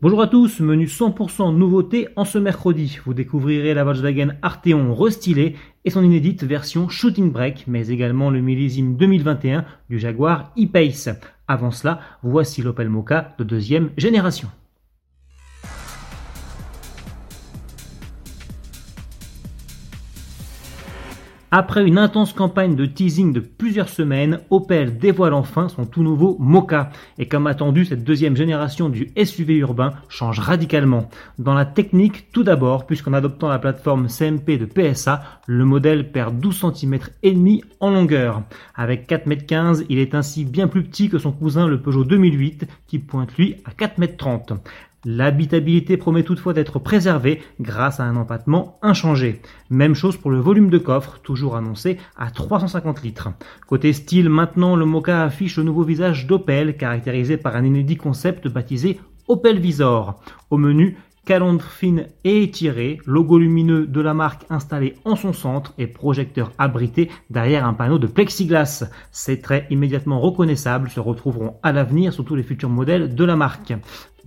Bonjour à tous, menu 100% nouveauté en ce mercredi. Vous découvrirez la Volkswagen Arteon restylée et son inédite version Shooting Brake, mais également le millésime 2021 du Jaguar E-Pace. Avant cela, voici l'Opel Mocha de deuxième génération. Après une intense campagne de teasing de plusieurs semaines, Opel dévoile enfin son tout nouveau Mocha. Et comme attendu, cette deuxième génération du SUV urbain change radicalement. Dans la technique, tout d'abord, puisqu'en adoptant la plateforme CMP de PSA, le modèle perd 12 cm et demi en longueur. Avec 4,15 m, il est ainsi bien plus petit que son cousin le Peugeot 2008 qui pointe lui à 4,30 m. L'habitabilité promet toutefois d'être préservée grâce à un empattement inchangé. Même chose pour le volume de coffre, toujours annoncé à 350 litres. Côté style, maintenant le Mocha affiche le nouveau visage d'Opel, caractérisé par un inédit concept baptisé Opel Visor. Au menu, calandre fine et étirée, logo lumineux de la marque installé en son centre et projecteur abrité derrière un panneau de plexiglas. Ces traits immédiatement reconnaissables se retrouveront à l'avenir sur tous les futurs modèles de la marque.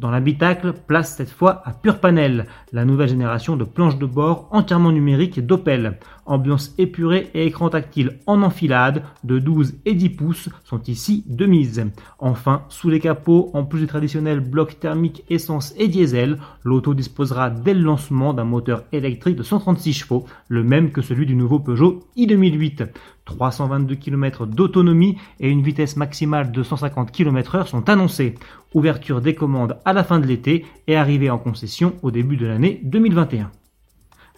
Dans l'habitacle, place cette fois à Pure Panel, la nouvelle génération de planches de bord entièrement numériques d'Opel. Ambiance épurée et écran tactile en enfilade de 12 et 10 pouces sont ici de mise. Enfin, sous les capots, en plus du traditionnel bloc thermique essence et diesel, l'auto disposera dès le lancement d'un moteur électrique de 136 chevaux, le même que celui du nouveau Peugeot i2008. 322 km d'autonomie et une vitesse maximale de 150 km/h sont annoncés. Ouverture des commandes à la fin de l'été et arrivée en concession au début de l'année 2021.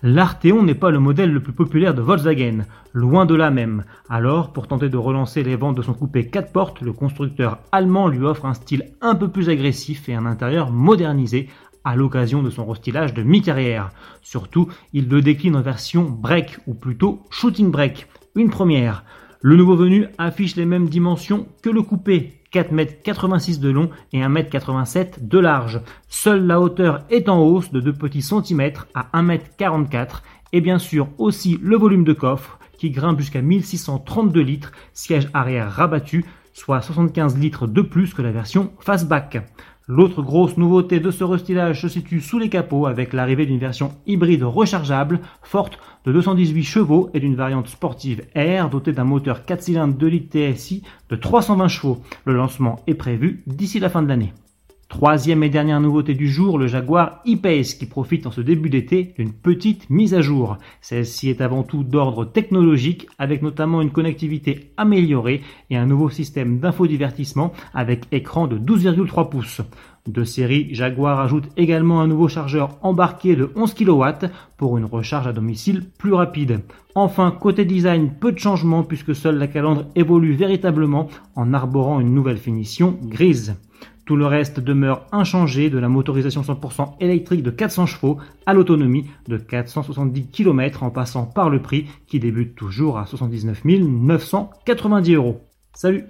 L'Arteon n'est pas le modèle le plus populaire de Volkswagen, loin de là même. Alors, pour tenter de relancer les ventes de son coupé 4 portes, le constructeur allemand lui offre un style un peu plus agressif et un intérieur modernisé à l'occasion de son restylage de mi-carrière. Surtout, il le décline en version break ou plutôt shooting break, une première. Le nouveau venu affiche les mêmes dimensions que le coupé, 4,86 m de long et 1,87 m de large. Seule la hauteur est en hausse de 2 petits centimètres à 1,44 m et bien sûr aussi le volume de coffre qui grimpe jusqu'à 1632 litres, siège arrière rabattu, soit 75 litres de plus que la version fastback. L'autre grosse nouveauté de ce restylage se situe sous les capots avec l'arrivée d'une version hybride rechargeable forte de 218 chevaux et d'une variante sportive R dotée d'un moteur 4 cylindres 2 litres TSI de 320 chevaux. Le lancement est prévu d'ici la fin de l'année. Troisième et dernière nouveauté du jour, le Jaguar E-Pace qui profite en ce début d'été d'une petite mise à jour. Celle-ci est avant tout d'ordre technologique avec notamment une connectivité améliorée et un nouveau système d'infodivertissement avec écran de 12,3 pouces. De série, Jaguar ajoute également un nouveau chargeur embarqué de 11 kW pour une recharge à domicile plus rapide. Enfin, côté design, peu de changements puisque seule la calandre évolue véritablement en arborant une nouvelle finition grise. Tout le reste demeure inchangé de la motorisation 100% électrique de 400 chevaux à l'autonomie de 470 km en passant par le prix qui débute toujours à 79 990 euros. Salut